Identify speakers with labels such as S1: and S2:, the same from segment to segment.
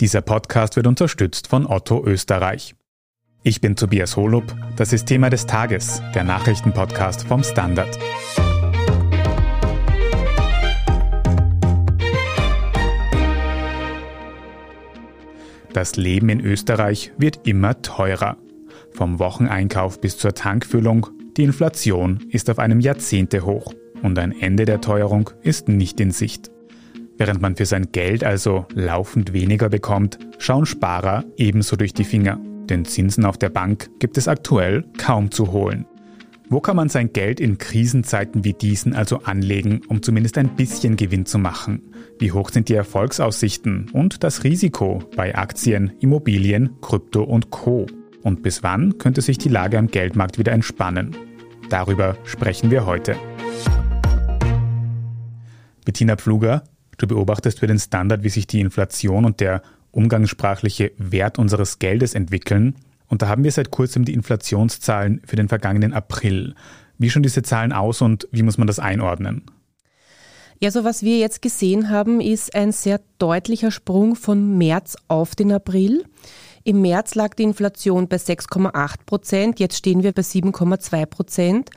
S1: Dieser Podcast wird unterstützt von Otto Österreich. Ich bin Tobias Holub, das ist Thema des Tages, der Nachrichtenpodcast vom Standard. Das Leben in Österreich wird immer teurer. Vom Wocheneinkauf bis zur Tankfüllung, die Inflation ist auf einem Jahrzehntehoch und ein Ende der Teuerung ist nicht in Sicht. Während man für sein Geld also laufend weniger bekommt, schauen Sparer ebenso durch die Finger. Denn Zinsen auf der Bank gibt es aktuell kaum zu holen. Wo kann man sein Geld in Krisenzeiten wie diesen also anlegen, um zumindest ein bisschen Gewinn zu machen? Wie hoch sind die Erfolgsaussichten und das Risiko bei Aktien, Immobilien, Krypto und Co? Und bis wann könnte sich die Lage am Geldmarkt wieder entspannen? Darüber sprechen wir heute. Bettina Pfluger, du beobachtest für den Standard, wie sich die Inflation und der umgangssprachliche Wert unseres Geldes entwickeln. Und da haben wir seit kurzem die Inflationszahlen für den vergangenen April. Wie schauen diese Zahlen aus und wie muss man das einordnen?
S2: Ja, so was wir jetzt gesehen haben, ist ein sehr deutlicher Sprung von März auf den April. Im März lag die Inflation bei 6,8 Prozent, jetzt stehen wir bei 7,2 Prozent.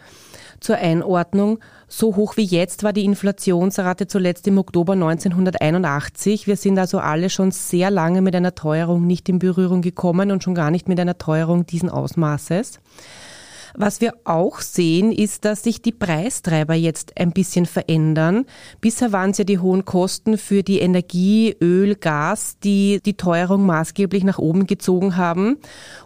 S2: Zur Einordnung, so hoch wie jetzt war die Inflationsrate zuletzt im Oktober 1981. Wir sind also alle schon sehr lange mit einer Teuerung nicht in Berührung gekommen und schon gar nicht mit einer Teuerung diesen Ausmaßes. Was wir auch sehen, ist, dass sich die Preistreiber jetzt ein bisschen verändern. Bisher waren es ja die hohen Kosten für die Energie, Öl, Gas, die die Teuerung maßgeblich nach oben gezogen haben.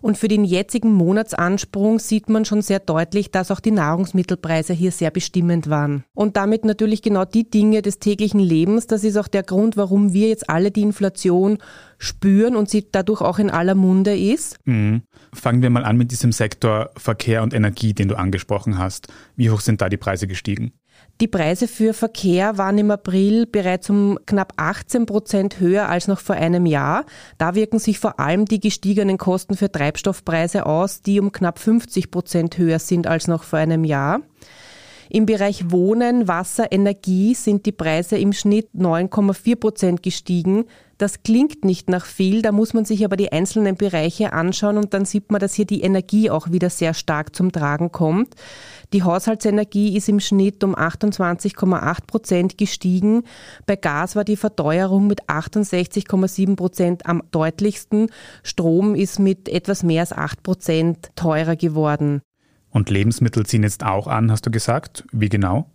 S2: Und für den jetzigen Monatsansprung sieht man schon sehr deutlich, dass auch die Nahrungsmittelpreise hier sehr bestimmend waren. Und damit natürlich genau die Dinge des täglichen Lebens. Das ist auch der Grund, warum wir jetzt alle die Inflation spüren und sie dadurch auch in aller Munde ist.
S1: Mhm. Fangen wir mal an mit diesem Sektor Verkehr und Energie, den du angesprochen hast. Wie hoch sind da die Preise gestiegen?
S2: Die Preise für Verkehr waren im April bereits um knapp 18 Prozent höher als noch vor einem Jahr. Da wirken sich vor allem die gestiegenen Kosten für Treibstoffpreise aus, die um knapp 50 Prozent höher sind als noch vor einem Jahr. Im Bereich Wohnen, Wasser, Energie sind die Preise im Schnitt 9,4 Prozent gestiegen. Das klingt nicht nach viel, da muss man sich aber die einzelnen Bereiche anschauen und dann sieht man, dass hier die Energie auch wieder sehr stark zum Tragen kommt. Die Haushaltsenergie ist im Schnitt um 28,8 Prozent gestiegen. Bei Gas war die Verteuerung mit 68,7 Prozent am deutlichsten. Strom ist mit etwas mehr als 8 Prozent teurer geworden.
S1: Und Lebensmittel ziehen jetzt auch an, hast du gesagt. Wie genau?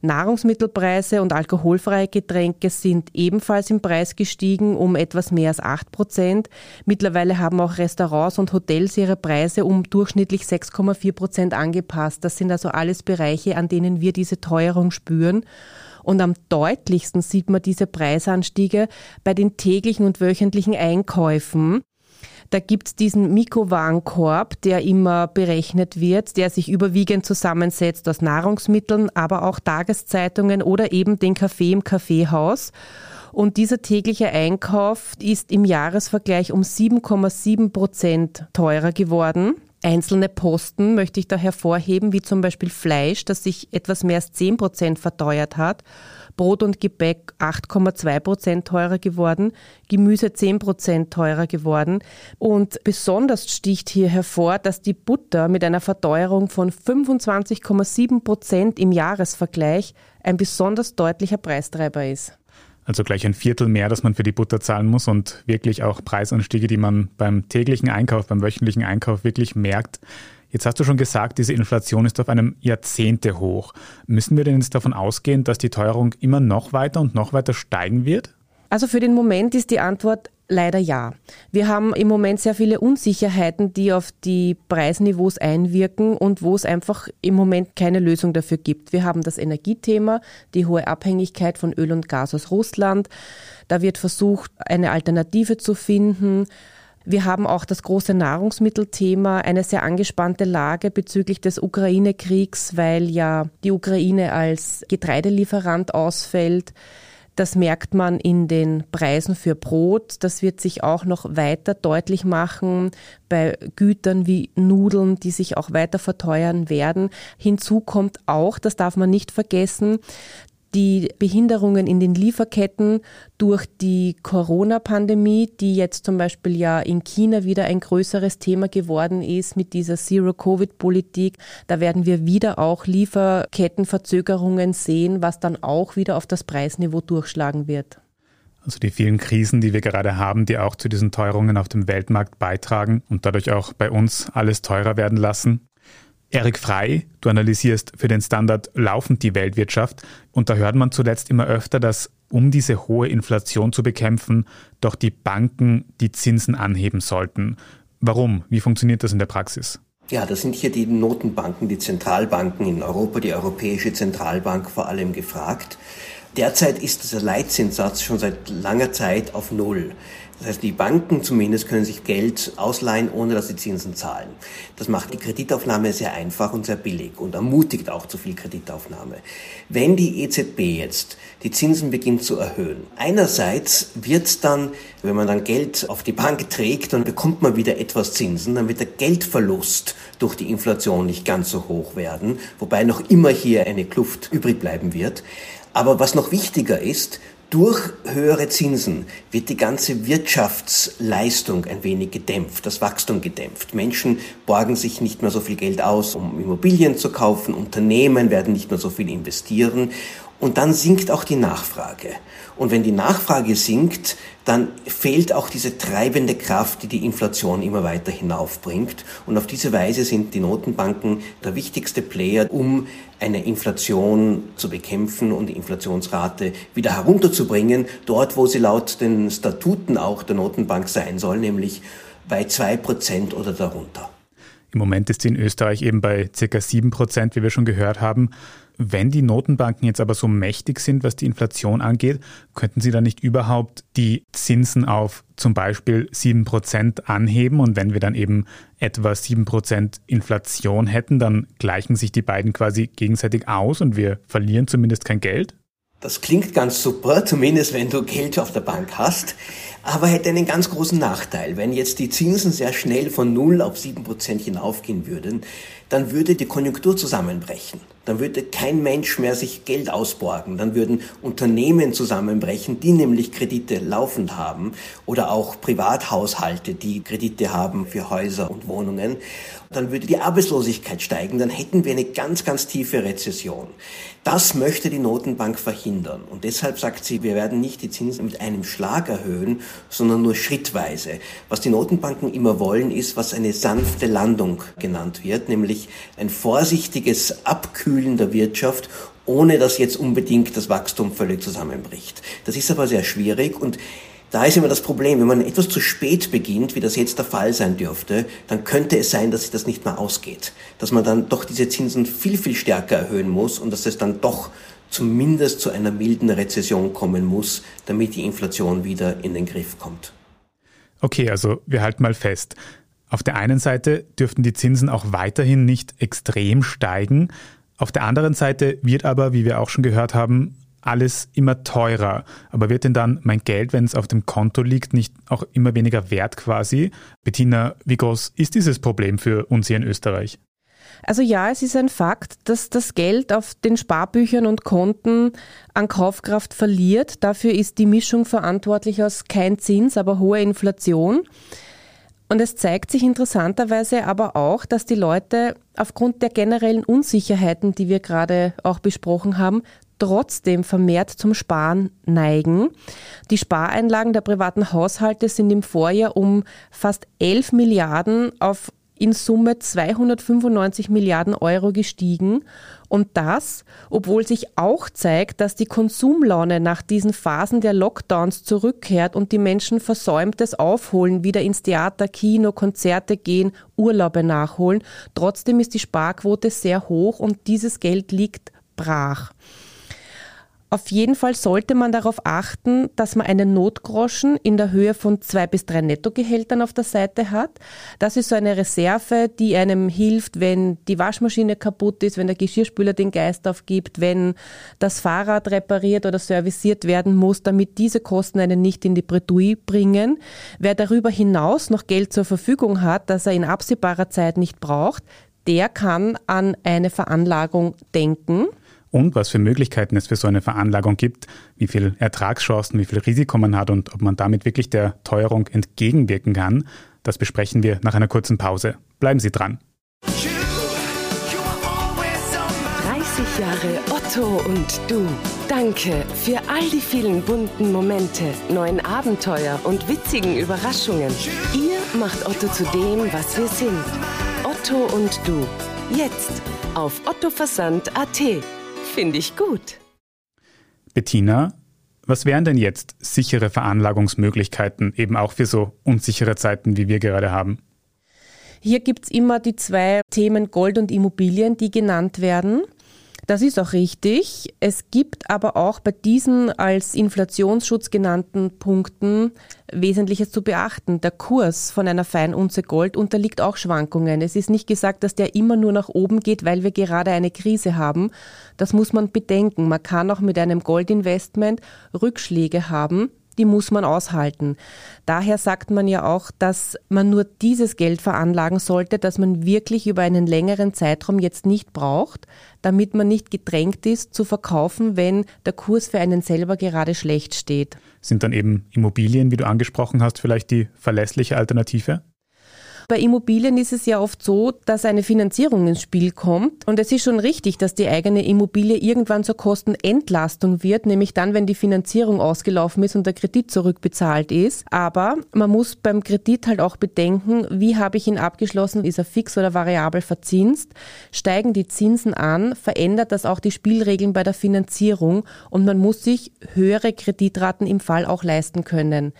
S2: Nahrungsmittelpreise und alkoholfreie Getränke sind ebenfalls im Preis gestiegen um etwas mehr als 8 Prozent. Mittlerweile haben auch Restaurants und Hotels ihre Preise um durchschnittlich 6,4 Prozent angepasst. Das sind also alles Bereiche, an denen wir diese Teuerung spüren. Und am deutlichsten sieht man diese Preisanstiege bei den täglichen und wöchentlichen Einkäufen. Da gibt's diesen Mikrowarenkorb, der immer berechnet wird, der sich überwiegend zusammensetzt aus Nahrungsmitteln, aber auch Tageszeitungen oder eben den Kaffee im Kaffeehaus. Und dieser tägliche Einkauf ist im Jahresvergleich um 7,7 Prozent teurer geworden. Einzelne Posten möchte ich da hervorheben, wie zum Beispiel Fleisch, das sich etwas mehr als 10 Prozent verteuert hat. Brot und Gebäck 8,2 Prozent teurer geworden, Gemüse 10 Prozent teurer geworden. Und besonders sticht hier hervor, dass die Butter mit einer Verteuerung von 25,7 Prozent im Jahresvergleich ein besonders deutlicher Preistreiber ist.
S1: Also gleich ein Viertel mehr, das man für die Butter zahlen muss und wirklich auch Preisanstiege, die man beim täglichen Einkauf, beim wöchentlichen Einkauf wirklich merkt. Jetzt hast du schon gesagt, diese Inflation ist auf einem Jahrzehnte hoch. Müssen wir denn jetzt davon ausgehen, dass die Teuerung immer noch weiter und noch weiter steigen wird?
S2: Also für den Moment ist die Antwort leider ja. Wir haben im Moment sehr viele Unsicherheiten, die auf die Preisniveaus einwirken und wo es einfach im Moment keine Lösung dafür gibt. Wir haben das Energiethema, die hohe Abhängigkeit von Öl und Gas aus Russland. Da wird versucht, eine Alternative zu finden. Wir haben auch das große Nahrungsmittelthema, eine sehr angespannte Lage bezüglich des Ukraine-Kriegs, weil ja die Ukraine als Getreidelieferant ausfällt. Das merkt man in den Preisen für Brot. Das wird sich auch noch weiter deutlich machen bei Gütern wie Nudeln, die sich auch weiter verteuern werden. Hinzu kommt auch, das darf man nicht vergessen, die Behinderungen in den Lieferketten durch die Corona-Pandemie, die jetzt zum Beispiel ja in China wieder ein größeres Thema geworden ist mit dieser Zero-Covid-Politik. Da werden wir wieder auch Lieferkettenverzögerungen sehen, was dann auch wieder auf das Preisniveau durchschlagen wird.
S1: Also die vielen Krisen, die wir gerade haben, die auch zu diesen Teuerungen auf dem Weltmarkt beitragen und dadurch auch bei uns alles teurer werden lassen. Erik Frei, du analysierst für den Standard laufend die Weltwirtschaft und da hört man zuletzt immer öfter, dass um diese hohe Inflation zu bekämpfen, doch die Banken die Zinsen anheben sollten. Warum? Wie funktioniert das in der Praxis?
S3: Ja, da sind hier die Notenbanken, die Zentralbanken in Europa, die Europäische Zentralbank vor allem gefragt. Derzeit ist dieser Leitzinssatz schon seit langer Zeit auf Null. Das heißt, die Banken zumindest können sich Geld ausleihen, ohne dass sie Zinsen zahlen. Das macht die Kreditaufnahme sehr einfach und sehr billig und ermutigt auch zu viel Kreditaufnahme. Wenn die EZB jetzt die Zinsen beginnt zu erhöhen, einerseits wird dann, wenn man dann Geld auf die Bank trägt, dann bekommt man wieder etwas Zinsen, dann wird der Geldverlust durch die Inflation nicht ganz so hoch werden, wobei noch immer hier eine Kluft übrig bleiben wird. Aber was noch wichtiger ist, durch höhere Zinsen wird die ganze Wirtschaftsleistung ein wenig gedämpft, das Wachstum gedämpft. Menschen borgen sich nicht mehr so viel Geld aus, um Immobilien zu kaufen, Unternehmen werden nicht mehr so viel investieren und dann sinkt auch die Nachfrage. Und wenn die Nachfrage sinkt, dann fehlt auch diese treibende Kraft, die die Inflation immer weiter hinaufbringt. Und auf diese Weise sind die Notenbanken der wichtigste Player, um eine Inflation zu bekämpfen und die Inflationsrate wieder herunterzubringen, dort wo sie laut den Statuten auch der Notenbank sein soll, nämlich bei zwei Prozent oder darunter.
S1: Im Moment ist sie in Österreich eben bei circa sieben Prozent, wie wir schon gehört haben. Wenn die Notenbanken jetzt aber so mächtig sind, was die Inflation angeht, könnten sie dann nicht überhaupt die Zinsen auf zum Beispiel 7% anheben? Und wenn wir dann eben etwa 7% Inflation hätten, dann gleichen sich die beiden quasi gegenseitig aus und wir verlieren zumindest kein Geld?
S3: Das klingt ganz super, zumindest wenn du Geld auf der Bank hast, aber hätte einen ganz großen Nachteil. Wenn jetzt die Zinsen sehr schnell von 0 auf 7 Prozent hinaufgehen würden, dann würde die Konjunktur zusammenbrechen. Dann würde kein Mensch mehr sich Geld ausborgen. Dann würden Unternehmen zusammenbrechen, die nämlich Kredite laufend haben oder auch Privathaushalte, die Kredite haben für Häuser und Wohnungen. Dann würde die Arbeitslosigkeit steigen. Dann hätten wir eine ganz, ganz tiefe Rezession. Das möchte die Notenbank verhindern. Und deshalb sagt sie, wir werden nicht die Zinsen mit einem Schlag erhöhen, sondern nur schrittweise. Was die Notenbanken immer wollen, ist, was eine sanfte Landung genannt wird, nämlich ein vorsichtiges Abkühlen der Wirtschaft ohne dass jetzt unbedingt das Wachstum völlig zusammenbricht. Das ist aber sehr schwierig und da ist immer das Problem, wenn man etwas zu spät beginnt, wie das jetzt der Fall sein dürfte, dann könnte es sein, dass sich das nicht mehr ausgeht. Dass man dann doch diese Zinsen viel, viel stärker erhöhen muss und dass es dann doch zumindest zu einer milden Rezession kommen muss, damit die Inflation wieder in den Griff kommt.
S1: Okay, also wir halten mal fest. Auf der einen Seite dürften die Zinsen auch weiterhin nicht extrem steigen. Auf der anderen Seite wird aber, wie wir auch schon gehört haben, alles immer teurer. Aber wird denn dann mein Geld, wenn es auf dem Konto liegt, nicht auch immer weniger wert quasi? Bettina, wie groß ist dieses Problem für uns hier in Österreich?
S2: Also ja, es ist ein Fakt, dass das Geld auf den Sparbüchern und Konten an Kaufkraft verliert. Dafür ist die Mischung verantwortlich aus kein Zins, aber hoher Inflation. Und es zeigt sich interessanterweise aber auch, dass die Leute aufgrund der generellen Unsicherheiten, die wir gerade auch besprochen haben, trotzdem vermehrt zum Sparen neigen. Die Spareinlagen der privaten Haushalte sind im Vorjahr um fast 11 Milliarden auf in Summe 295 Milliarden Euro gestiegen. Und das, obwohl sich auch zeigt, dass die Konsumlaune nach diesen Phasen der Lockdowns zurückkehrt und die Menschen Versäumtes aufholen, wieder ins Theater, Kino, Konzerte gehen, Urlaube nachholen. Trotzdem ist die Sparquote sehr hoch und dieses Geld liegt brach. Auf jeden Fall sollte man darauf achten, dass man einen Notgroschen in der Höhe von zwei bis drei Nettogehältern auf der Seite hat. Das ist so eine Reserve, die einem hilft, wenn die Waschmaschine kaputt ist, wenn der Geschirrspüler den Geist aufgibt, wenn das Fahrrad repariert oder serviciert werden muss, damit diese Kosten einen nicht in die Bredouille bringen. Wer darüber hinaus noch Geld zur Verfügung hat, das er in absehbarer Zeit nicht braucht, der kann an eine Veranlagung denken.
S1: Und was für Möglichkeiten es für so eine Veranlagung gibt, wie viel Ertragschancen, wie viel Risiko man hat und ob man damit wirklich der Teuerung entgegenwirken kann, das besprechen wir nach einer kurzen Pause. Bleiben Sie dran.
S4: 30 Jahre Otto und du. Danke für all die vielen bunten Momente, neuen Abenteuer und witzigen Überraschungen. Ihr macht Otto zu dem, was wir sind. Otto und du. Jetzt auf ottoversand.at. Finde ich gut.
S1: Bettina, was wären denn jetzt sichere Veranlagungsmöglichkeiten, eben auch für so unsichere Zeiten, wie wir gerade haben?
S2: Hier gibt es immer die zwei Themen Gold und Immobilien, die genannt werden. Das ist auch richtig. Es gibt aber auch bei diesen als Inflationsschutz genannten Punkten Wesentliches zu beachten. Der Kurs von einer Feinunze Gold unterliegt auch Schwankungen. Es ist nicht gesagt, dass der immer nur nach oben geht, weil wir gerade eine Krise haben. Das muss man bedenken. Man kann auch mit einem Goldinvestment Rückschläge haben die muss man aushalten. Daher sagt man ja auch, dass man nur dieses Geld veranlagen sollte, das man wirklich über einen längeren Zeitraum jetzt nicht braucht, damit man nicht gedrängt ist zu verkaufen, wenn der Kurs für einen selber gerade schlecht steht.
S1: Sind dann eben Immobilien, wie du angesprochen hast, vielleicht die verlässliche Alternative?
S2: Bei Immobilien ist es ja oft so, dass eine Finanzierung ins Spiel kommt. Und es ist schon richtig, dass die eigene Immobilie irgendwann zur Kostenentlastung wird, nämlich dann, wenn die Finanzierung ausgelaufen ist und der Kredit zurückbezahlt ist. Aber man muss beim Kredit halt auch bedenken, wie habe ich ihn abgeschlossen? Ist er fix oder variabel verzinst? Steigen die Zinsen an, verändert das auch die Spielregeln bei der Finanzierung und man muss sich höhere Kreditraten im Fall auch leisten können.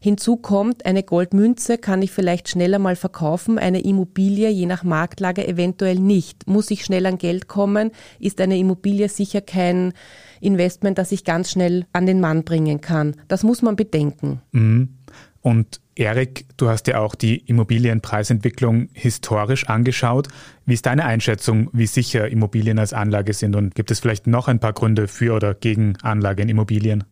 S2: Hinzu kommt, eine Goldmünze kann ich vielleicht schneller mal verkaufen, eine Immobilie je nach Marktlage eventuell nicht. Muss ich schnell an Geld kommen, ist eine Immobilie sicher kein Investment, das ich ganz schnell an den Mann bringen kann. Das muss man bedenken.
S1: Mhm. Und Erik, du hast ja auch die Immobilienpreisentwicklung historisch angeschaut. Wie ist deine Einschätzung, wie sicher Immobilien als Anlage sind und gibt es vielleicht noch ein paar Gründe für oder gegen Anlage in Immobilien?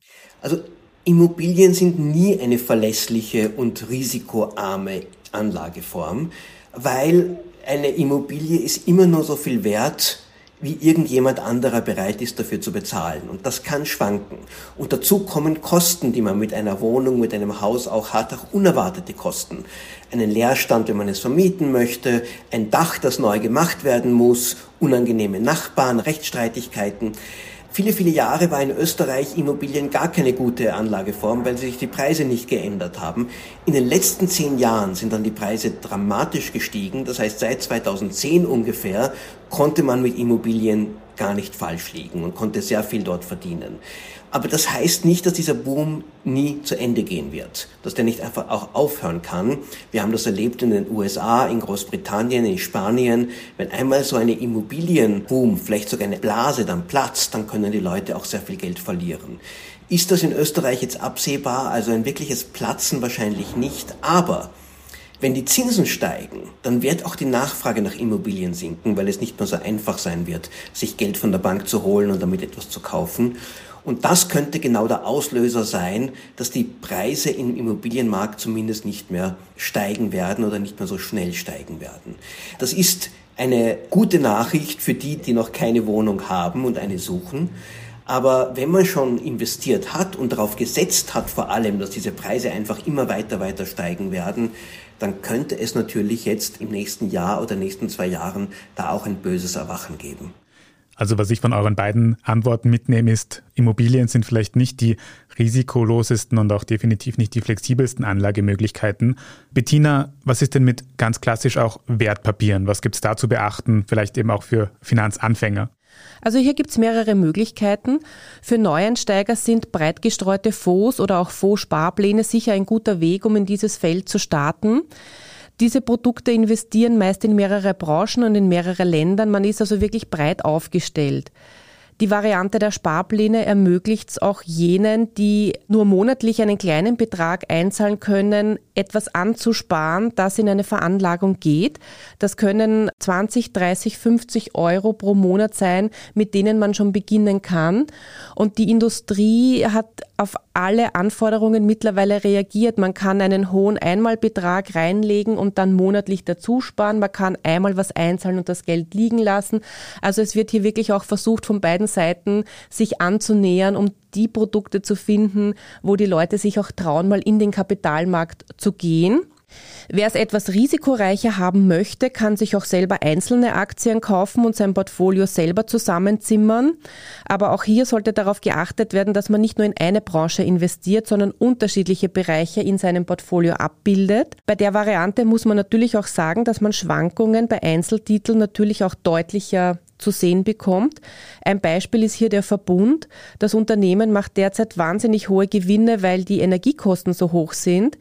S3: Also Immobilien sind nie eine verlässliche und risikoarme Anlageform, weil eine Immobilie ist immer nur so viel wert, wie irgendjemand anderer bereit ist dafür zu bezahlen. Und das kann schwanken. Und dazu kommen Kosten, die man mit einer Wohnung, mit einem Haus auch hat, auch unerwartete Kosten. Einen Leerstand, wenn man es vermieten möchte, ein Dach, das neu gemacht werden muss, unangenehme Nachbarn, Rechtsstreitigkeiten. Viele, viele Jahre war in Österreich Immobilien gar keine gute Anlageform, weil sich die Preise nicht geändert haben. In den letzten zehn Jahren sind dann die Preise dramatisch gestiegen. Das heißt, seit 2010 ungefähr konnte man mit Immobilien gar nicht falsch liegen und konnte sehr viel dort verdienen. Aber das heißt nicht, dass dieser Boom nie zu Ende gehen wird, dass der nicht einfach auch aufhören kann. Wir haben das erlebt in den USA, in Großbritannien, in Spanien. Wenn einmal so eine Immobilienboom, vielleicht sogar eine Blase dann platzt, dann können die Leute auch sehr viel Geld verlieren. Ist das in Österreich jetzt absehbar? Also ein wirkliches Platzen wahrscheinlich nicht, aber wenn die Zinsen steigen, dann wird auch die Nachfrage nach Immobilien sinken, weil es nicht mehr so einfach sein wird, sich Geld von der Bank zu holen und damit etwas zu kaufen. Und das könnte genau der Auslöser sein, dass die Preise im Immobilienmarkt zumindest nicht mehr steigen werden oder nicht mehr so schnell steigen werden. Das ist eine gute Nachricht für die, die noch keine Wohnung haben und eine suchen. Aber wenn man schon investiert hat und darauf gesetzt hat, vor allem, dass diese Preise einfach immer weiter, weiter steigen werden, dann könnte es natürlich jetzt im nächsten Jahr oder nächsten zwei Jahren da auch ein böses Erwachen geben.
S1: Also was ich von euren beiden Antworten mitnehme, ist, Immobilien sind vielleicht nicht die risikolosesten und auch definitiv nicht die flexibelsten Anlagemöglichkeiten. Bettina, was ist denn mit ganz klassisch auch Wertpapieren? Was gibt es da zu beachten, vielleicht eben auch für Finanzanfänger?
S2: Also hier gibt es mehrere Möglichkeiten. Für Neueinsteiger sind breit gestreute Fonds oder auch Fondssparpläne sicher ein guter Weg, um in dieses Feld zu starten. Diese Produkte investieren meist in mehrere Branchen und in mehrere Ländern. Man ist also wirklich breit aufgestellt. Die Variante der Sparpläne ermöglicht es auch jenen, die nur monatlich einen kleinen Betrag einzahlen können, etwas anzusparen, das in eine Veranlagung geht. Das können 20, 30, 50 Euro pro Monat sein, mit denen man schon beginnen kann. Und die Industrie hat auf alle Anforderungen mittlerweile reagiert. Man kann einen hohen Einmalbetrag reinlegen und dann monatlich dazu sparen. Man kann einmal was einzahlen und das Geld liegen lassen. Also es wird hier wirklich auch versucht, von beiden Seiten sich anzunähern, um die Produkte zu finden, wo die Leute sich auch trauen, mal in den Kapitalmarkt zu gehen. Wer es etwas risikoreicher haben möchte, kann sich auch selber einzelne Aktien kaufen und sein Portfolio selber zusammenzimmern. Aber auch hier sollte darauf geachtet werden, dass man nicht nur in eine Branche investiert, sondern unterschiedliche Bereiche in seinem Portfolio abbildet. Bei der Variante muss man natürlich auch sagen, dass man Schwankungen bei Einzeltiteln natürlich auch deutlicher zu sehen bekommt. Ein Beispiel ist hier der Verbund. Das Unternehmen macht derzeit wahnsinnig hohe Gewinne, weil die Energiekosten so hoch sind.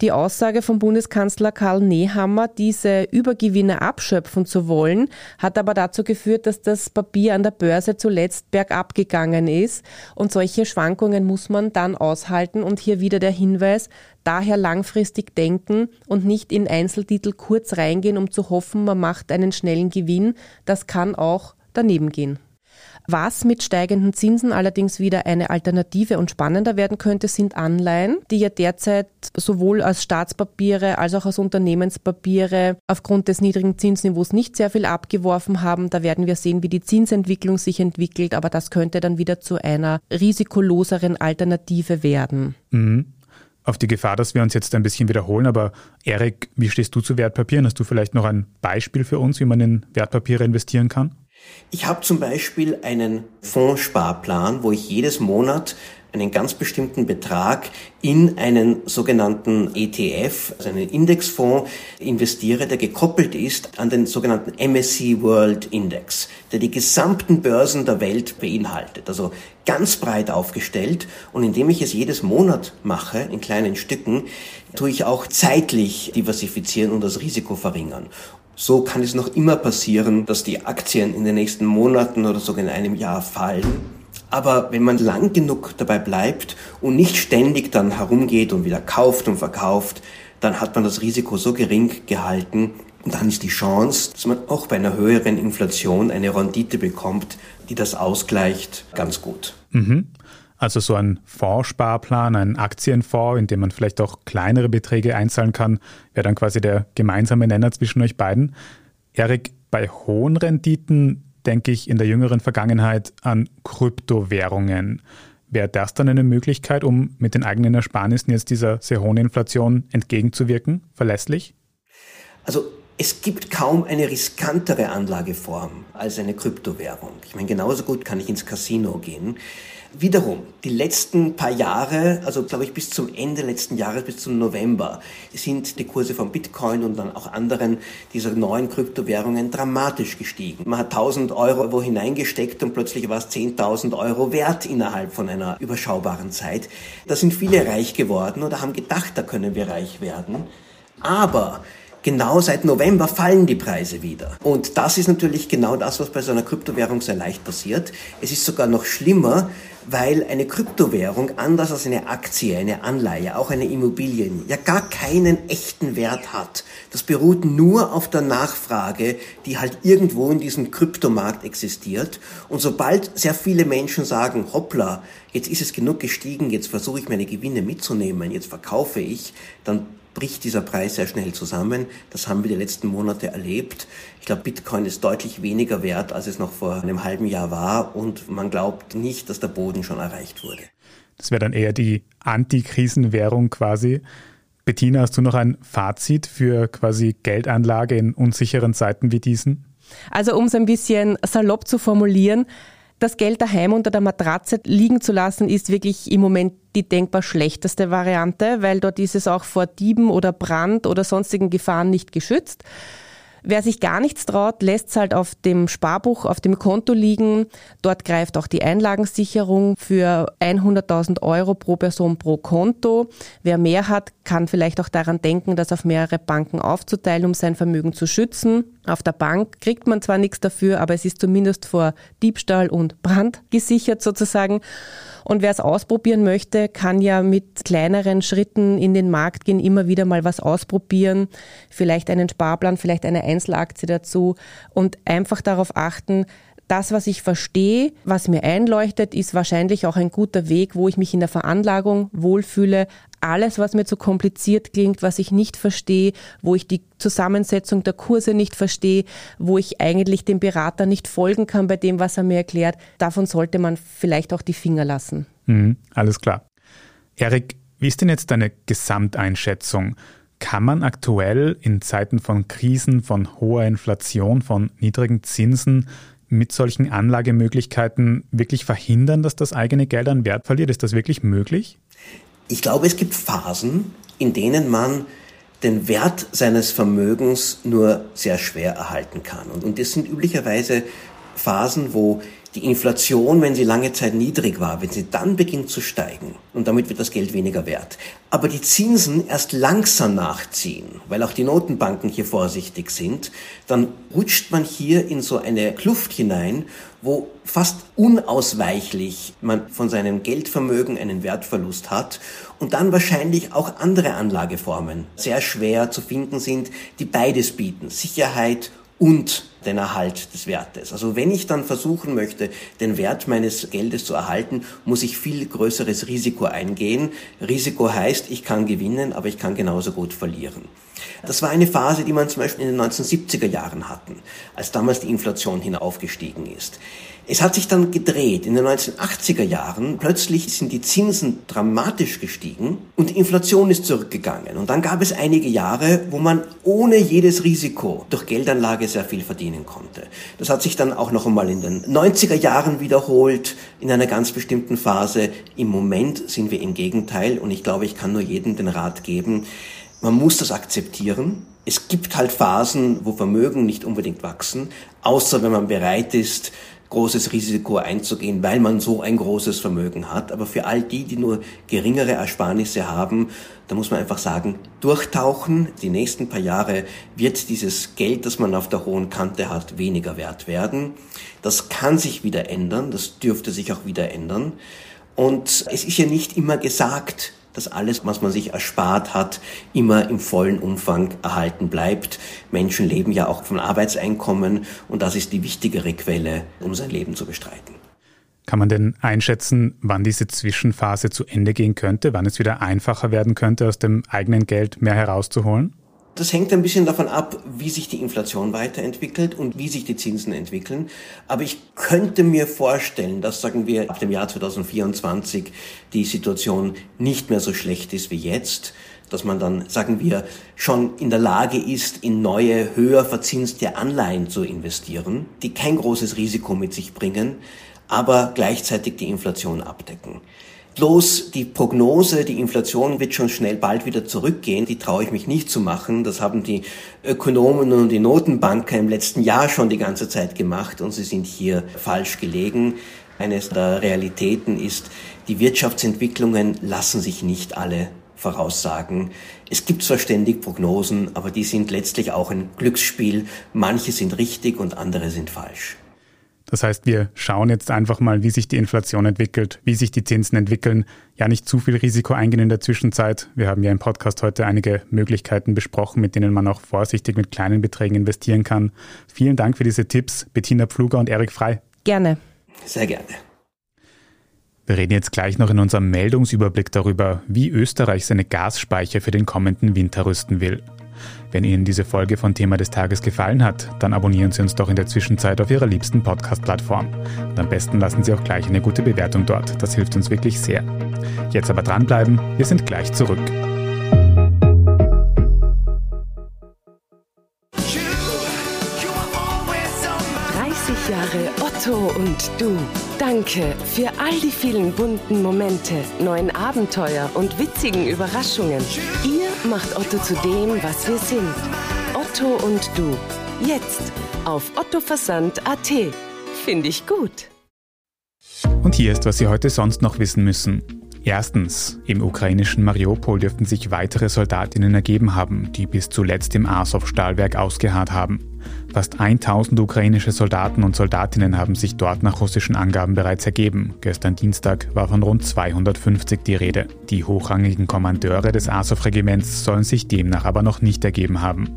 S2: Die Aussage vom Bundeskanzler Karl Nehammer, diese Übergewinne abschöpfen zu wollen, hat aber dazu geführt, dass das Papier an der Börse zuletzt bergab gegangen ist. Und solche Schwankungen muss man dann aushalten. Und hier wieder der Hinweis, daher langfristig denken und nicht in Einzeltitel kurz reingehen, um zu hoffen, man macht einen schnellen Gewinn. Das kann auch daneben gehen. Was mit steigenden Zinsen allerdings wieder eine Alternative und spannender werden könnte, sind Anleihen, die ja derzeit sowohl als Staatspapiere als auch als Unternehmenspapiere aufgrund des niedrigen Zinsniveaus nicht sehr viel abgeworfen haben. Da werden wir sehen, wie die Zinsentwicklung sich entwickelt, aber das könnte dann wieder zu einer risikoloseren Alternative werden.
S1: Mhm auf die Gefahr, dass wir uns jetzt ein bisschen wiederholen, aber Erik, wie stehst du zu Wertpapieren? Hast du vielleicht noch ein Beispiel für uns, wie man in Wertpapiere investieren kann?
S3: Ich habe zum Beispiel einen Fondssparplan, wo ich jedes Monat einen ganz bestimmten Betrag in einen sogenannten ETF, also einen Indexfonds investiere, der gekoppelt ist an den sogenannten MSCI World Index, der die gesamten Börsen der Welt beinhaltet, also ganz breit aufgestellt. Und indem ich es jedes Monat mache, in kleinen Stücken, tue ich auch zeitlich diversifizieren und das Risiko verringern. So kann es noch immer passieren, dass die Aktien in den nächsten Monaten oder sogar in einem Jahr fallen aber wenn man lang genug dabei bleibt und nicht ständig dann herumgeht und wieder kauft und verkauft, dann hat man das Risiko so gering gehalten und dann ist die Chance, dass man auch bei einer höheren Inflation eine Rendite bekommt, die das ausgleicht, ganz gut.
S1: Mhm. Also so ein Fondssparplan, ein Aktienfonds, in dem man vielleicht auch kleinere Beträge einzahlen kann, wäre dann quasi der gemeinsame Nenner zwischen euch beiden. Erik, bei hohen Renditen denke ich in der jüngeren Vergangenheit an Kryptowährungen. Wäre das dann eine Möglichkeit, um mit den eigenen Ersparnissen jetzt dieser sehr hohen Inflation entgegenzuwirken, verlässlich?
S3: Also es gibt kaum eine riskantere Anlageform als eine Kryptowährung. Ich meine, genauso gut kann ich ins Casino gehen. Wiederum, die letzten paar Jahre, also glaube ich bis zum Ende letzten Jahres, bis zum November, sind die Kurse von Bitcoin und dann auch anderen dieser neuen Kryptowährungen dramatisch gestiegen. Man hat 1000 Euro wo hineingesteckt und plötzlich war es 10.000 Euro wert innerhalb von einer überschaubaren Zeit. Da sind viele reich geworden oder haben gedacht, da können wir reich werden. Aber genau seit November fallen die Preise wieder. Und das ist natürlich genau das, was bei so einer Kryptowährung sehr leicht passiert. Es ist sogar noch schlimmer, weil eine Kryptowährung, anders als eine Aktie, eine Anleihe, auch eine Immobilie, ja gar keinen echten Wert hat. Das beruht nur auf der Nachfrage, die halt irgendwo in diesem Kryptomarkt existiert. Und sobald sehr viele Menschen sagen, hoppla, jetzt ist es genug gestiegen, jetzt versuche ich meine Gewinne mitzunehmen, jetzt verkaufe ich, dann bricht dieser Preis sehr schnell zusammen. Das haben wir die letzten Monate erlebt. Ich glaube, Bitcoin ist deutlich weniger wert, als es noch vor einem halben Jahr war und man glaubt nicht, dass der Boden schon erreicht wurde.
S1: Das wäre dann eher die Antikrisenwährung quasi. Bettina, hast du noch ein Fazit für quasi Geldanlage in unsicheren Zeiten wie diesen?
S2: Also um es ein bisschen salopp zu formulieren, das Geld daheim unter der Matratze liegen zu lassen, ist wirklich im Moment die denkbar schlechteste Variante, weil dort ist es auch vor Dieben oder Brand oder sonstigen Gefahren nicht geschützt. Wer sich gar nichts traut, lässt es halt auf dem Sparbuch, auf dem Konto liegen. Dort greift auch die Einlagensicherung für 100.000 Euro pro Person pro Konto. Wer mehr hat, kann vielleicht auch daran denken, das auf mehrere Banken aufzuteilen, um sein Vermögen zu schützen. Auf der Bank kriegt man zwar nichts dafür, aber es ist zumindest vor Diebstahl und Brand gesichert sozusagen. Und wer es ausprobieren möchte, kann ja mit kleineren Schritten in den Markt gehen, immer wieder mal was ausprobieren, vielleicht einen Sparplan, vielleicht eine Einzelaktie dazu und einfach darauf achten, das, was ich verstehe, was mir einleuchtet, ist wahrscheinlich auch ein guter Weg, wo ich mich in der Veranlagung wohlfühle. alles, was mir zu kompliziert klingt, was ich nicht verstehe, wo ich die Zusammensetzung der Kurse nicht verstehe, wo ich eigentlich dem Berater nicht folgen kann bei dem, was er mir erklärt, davon sollte man vielleicht auch die Finger lassen.
S1: Mhm, alles klar. Erik, wie ist denn jetzt deine Gesamteinschätzung? Kann man aktuell in Zeiten von Krisen, von hoher Inflation, von niedrigen Zinsen mit solchen Anlagemöglichkeiten wirklich verhindern, dass das eigene Geld an Wert verliert? Ist das wirklich möglich?
S3: Ich glaube, es gibt Phasen, in denen man den Wert seines Vermögens nur sehr schwer erhalten kann. Und, das sind üblicherweise Phasen, wo die Inflation, wenn sie lange Zeit niedrig war, wenn sie dann beginnt zu steigen und damit wird das Geld weniger wert, aber die Zinsen erst langsam nachziehen, weil auch die Notenbanken hier vorsichtig sind, dann rutscht man hier in so eine Kluft hinein, wo fast unausweichlich man von seinem Geldvermögen einen Wertverlust hat und dann wahrscheinlich auch andere Anlageformen sehr schwer zu finden sind, die beides bieten, Sicherheit und den Erhalt des Wertes. Also wenn ich dann versuchen möchte, den Wert meines Geldes zu erhalten, muss ich viel größeres Risiko eingehen. Risiko heißt, ich kann gewinnen, aber ich kann genauso gut verlieren. Das war eine Phase, die man zum Beispiel in den 1970er Jahren hatten, als damals die Inflation hinaufgestiegen ist. Es hat sich dann gedreht. In den 1980er Jahren plötzlich sind die Zinsen dramatisch gestiegen und die Inflation ist zurückgegangen. Und dann gab es einige Jahre, wo man ohne jedes Risiko durch Geldanlage sehr viel verdienen konnte. Das hat sich dann auch noch einmal in den 90er Jahren wiederholt, in einer ganz bestimmten Phase. Im Moment sind wir im Gegenteil und ich glaube, ich kann nur jedem den Rat geben, man muss das akzeptieren. Es gibt halt Phasen, wo Vermögen nicht unbedingt wachsen, außer wenn man bereit ist, großes Risiko einzugehen, weil man so ein großes Vermögen hat. Aber für all die, die nur geringere Ersparnisse haben, da muss man einfach sagen, durchtauchen. Die nächsten paar Jahre wird dieses Geld, das man auf der hohen Kante hat, weniger wert werden. Das kann sich wieder ändern, das dürfte sich auch wieder ändern. Und es ist ja nicht immer gesagt, dass alles, was man sich erspart hat, immer im vollen Umfang erhalten bleibt. Menschen leben ja auch von Arbeitseinkommen und das ist die wichtigere Quelle, um sein Leben zu bestreiten.
S1: Kann man denn einschätzen, wann diese Zwischenphase zu Ende gehen könnte, wann es wieder einfacher werden könnte, aus dem eigenen Geld mehr herauszuholen?
S3: Das hängt ein bisschen davon ab, wie sich die Inflation weiterentwickelt und wie sich die Zinsen entwickeln. Aber ich könnte mir vorstellen, dass, sagen wir, ab dem Jahr 2024 die Situation nicht mehr so schlecht ist wie jetzt dass man dann, sagen wir, schon in der Lage ist, in neue, höher verzinste Anleihen zu investieren, die kein großes Risiko mit sich bringen, aber gleichzeitig die Inflation abdecken. Bloß die Prognose, die Inflation wird schon schnell bald wieder zurückgehen, die traue ich mich nicht zu machen. Das haben die Ökonomen und die Notenbanker im letzten Jahr schon die ganze Zeit gemacht und sie sind hier falsch gelegen. Eines der Realitäten ist, die Wirtschaftsentwicklungen lassen sich nicht alle voraussagen. Es gibt zwar ständig Prognosen, aber die sind letztlich auch ein Glücksspiel. Manche sind richtig und andere sind falsch.
S1: Das heißt, wir schauen jetzt einfach mal, wie sich die Inflation entwickelt, wie sich die Zinsen entwickeln. Ja, nicht zu viel Risiko eingehen in der Zwischenzeit. Wir haben ja im Podcast heute einige Möglichkeiten besprochen, mit denen man auch vorsichtig mit kleinen Beträgen investieren kann. Vielen Dank für diese Tipps, Bettina Pfluger und Erik Frei.
S2: Gerne.
S3: Sehr gerne.
S1: Wir reden jetzt gleich noch in unserem Meldungsüberblick darüber, wie Österreich seine Gasspeicher für den kommenden Winter rüsten will. Wenn Ihnen diese Folge von Thema des Tages gefallen hat, dann abonnieren Sie uns doch in der Zwischenzeit auf Ihrer liebsten Podcast-Plattform. Und am besten lassen Sie auch gleich eine gute Bewertung dort. Das hilft uns wirklich sehr. Jetzt aber dranbleiben, wir sind gleich zurück.
S4: Jahre Otto und du. Danke für all die vielen bunten Momente, neuen Abenteuer und witzigen Überraschungen. Ihr macht Otto zu dem, was wir sind. Otto und du. Jetzt auf ottoversand.at. Finde ich gut.
S1: Und hier ist, was Sie heute sonst noch wissen müssen. Erstens, im ukrainischen Mariupol dürften sich weitere Soldatinnen ergeben haben, die bis zuletzt im Azov-Stahlwerk ausgeharrt haben. Fast 1000 ukrainische Soldaten und Soldatinnen haben sich dort nach russischen Angaben bereits ergeben. Gestern Dienstag war von rund 250 die Rede. Die hochrangigen Kommandeure des Azov-Regiments sollen sich demnach aber noch nicht ergeben haben.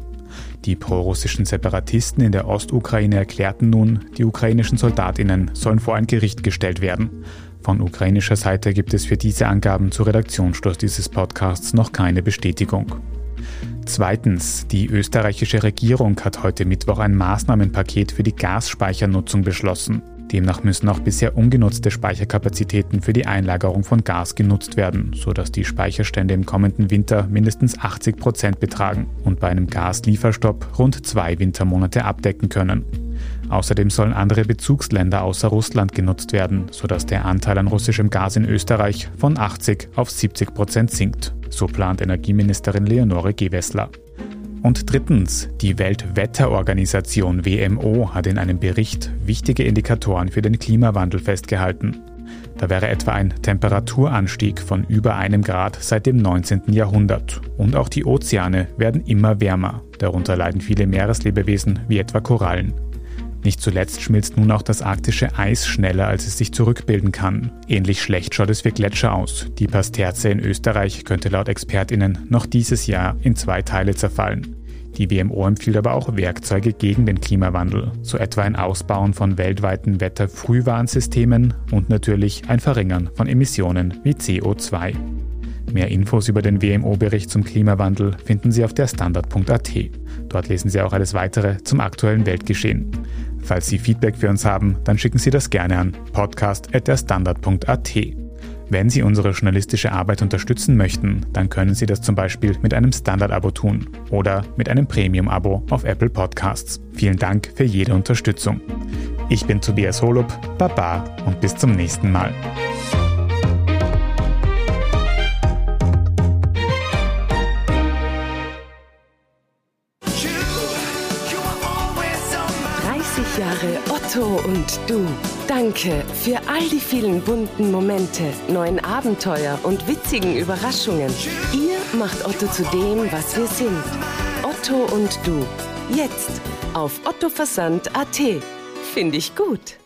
S1: Die prorussischen Separatisten in der Ostukraine erklärten nun, die ukrainischen Soldatinnen sollen vor ein Gericht gestellt werden. Von ukrainischer Seite gibt es für diese Angaben zu Redaktionsschluss dieses Podcasts noch keine Bestätigung. Zweitens, die österreichische Regierung hat heute Mittwoch ein Maßnahmenpaket für die Gasspeichernutzung beschlossen. Demnach müssen auch bisher ungenutzte Speicherkapazitäten für die Einlagerung von Gas genutzt werden, sodass die Speicherstände im kommenden Winter mindestens 80 Prozent betragen und bei einem Gaslieferstopp rund zwei Wintermonate abdecken können. Außerdem sollen andere Bezugsländer außer Russland genutzt werden, sodass der Anteil an russischem Gas in Österreich von 80 auf 70 Prozent sinkt. So plant Energieministerin Leonore Gewessler. Und drittens, die Weltwetterorganisation WMO hat in einem Bericht wichtige Indikatoren für den Klimawandel festgehalten. Da wäre etwa ein Temperaturanstieg von über einem Grad seit dem 19. Jahrhundert. Und auch die Ozeane werden immer wärmer. Darunter leiden viele Meereslebewesen wie etwa Korallen. Nicht zuletzt schmilzt nun auch das arktische Eis schneller, als es sich zurückbilden kann. Ähnlich schlecht schaut es für Gletscher aus. Die Pasterze in Österreich könnte laut ExpertInnen noch dieses Jahr in zwei Teile zerfallen. Die WMO empfiehlt aber auch Werkzeuge gegen den Klimawandel, so etwa ein Ausbauen von weltweiten Wetterfrühwarnsystemen und natürlich ein Verringern von Emissionen wie CO2. Mehr Infos über den WMO-Bericht zum Klimawandel finden Sie auf der Standard.at. Dort lesen Sie auch alles weitere zum aktuellen Weltgeschehen. Falls Sie Feedback für uns haben, dann schicken Sie das gerne an podcast.derstandard.at. Wenn Sie unsere journalistische Arbeit unterstützen möchten, dann können Sie das zum Beispiel mit einem Standard-Abo tun oder mit einem Premium-Abo auf Apple Podcasts. Vielen Dank für jede Unterstützung. Ich bin Tobias Holub, Baba und bis zum nächsten Mal.
S4: Otto und du. Danke für all die vielen bunten Momente, neuen Abenteuer und witzigen Überraschungen. Ihr macht Otto zu dem, was wir sind. Otto und du. Jetzt auf ottoversand.at. Finde ich gut.